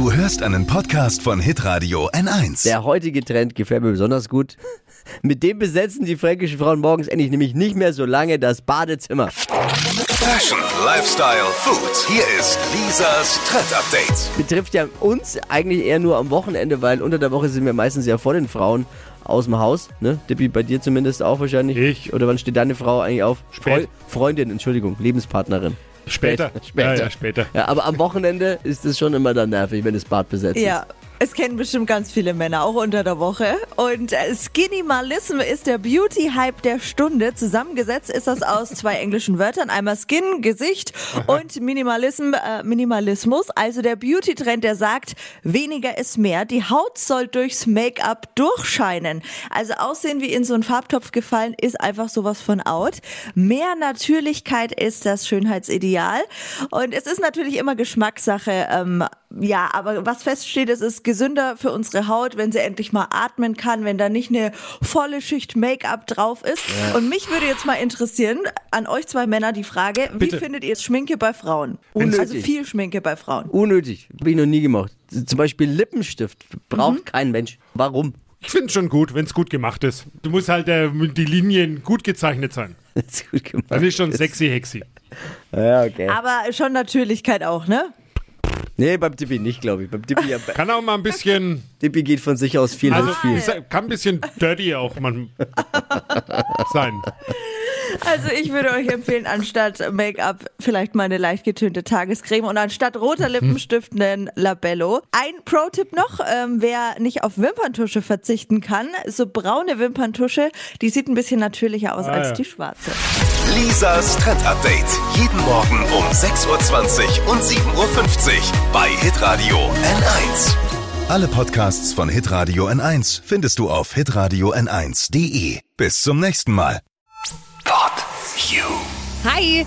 Du hörst einen Podcast von Hitradio N1. Der heutige Trend gefällt mir besonders gut. Mit dem besetzen die fränkischen Frauen morgens endlich nämlich nicht mehr so lange das Badezimmer. Fashion, Lifestyle, Food. Hier ist Lisas Trend Update. Betrifft ja uns eigentlich eher nur am Wochenende, weil unter der Woche sind wir meistens ja vor den Frauen aus dem Haus. Ne? Dippi, bei dir zumindest auch wahrscheinlich. Ich. Oder wann steht deine Frau eigentlich auf? Spät. Freundin, Entschuldigung, Lebenspartnerin. Später. Später. Ja, ja, später. Ja, aber am Wochenende ist es schon immer dann nervig, wenn das Bad besetzt Ja. Es kennen bestimmt ganz viele Männer, auch unter der Woche. Und äh, Skinimalism ist der Beauty-Hype der Stunde. Zusammengesetzt ist das aus zwei englischen Wörtern. Einmal Skin, Gesicht und Minimalism, äh, Minimalismus. Also der Beauty-Trend, der sagt, weniger ist mehr. Die Haut soll durchs Make-up durchscheinen. Also aussehen wie in so einen Farbtopf gefallen, ist einfach sowas von out. Mehr Natürlichkeit ist das Schönheitsideal. Und es ist natürlich immer Geschmackssache. Ähm, ja, aber was feststeht, es ist gesünder für unsere Haut, wenn sie endlich mal atmen kann, wenn da nicht eine volle Schicht Make-up drauf ist. Und mich würde jetzt mal interessieren, an euch zwei Männer die Frage, Bitte. wie findet ihr Schminke bei Frauen? Unnötig. Also viel Schminke bei Frauen. Unnötig. Habe ich noch nie gemacht. Zum Beispiel Lippenstift. Braucht kein Mensch. Warum? Ich finde es schon gut, wenn es gut gemacht ist. Du musst halt äh, die Linien gut gezeichnet sein. Das ist gut gemacht. Dann ist schon sexy hexy. Ja, okay. Aber schon Natürlichkeit auch, ne? Nee, beim Dippi nicht, glaube ich. Beim Dippi, ja, Kann auch mal ein bisschen, Dippi geht von sich aus viel, also also, viel. kann ein bisschen dirty auch man sein. Also ich würde euch empfehlen, anstatt Make-up vielleicht mal eine leicht getönte Tagescreme und anstatt roter Lippenstift einen Labello. Ein Pro-Tipp noch, ähm, wer nicht auf Wimperntusche verzichten kann, so braune Wimperntusche, die sieht ein bisschen natürlicher aus Ah, als ja. die schwarze. Lisas Trend Update. Jeden Morgen um 6.20 Uhr und 7.50 Uhr bei Hitradio N1. Alle Podcasts von Hitradio N1 findest du auf hitradio n1.de. Bis zum nächsten Mal. You. Hi!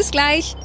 Bis gleich.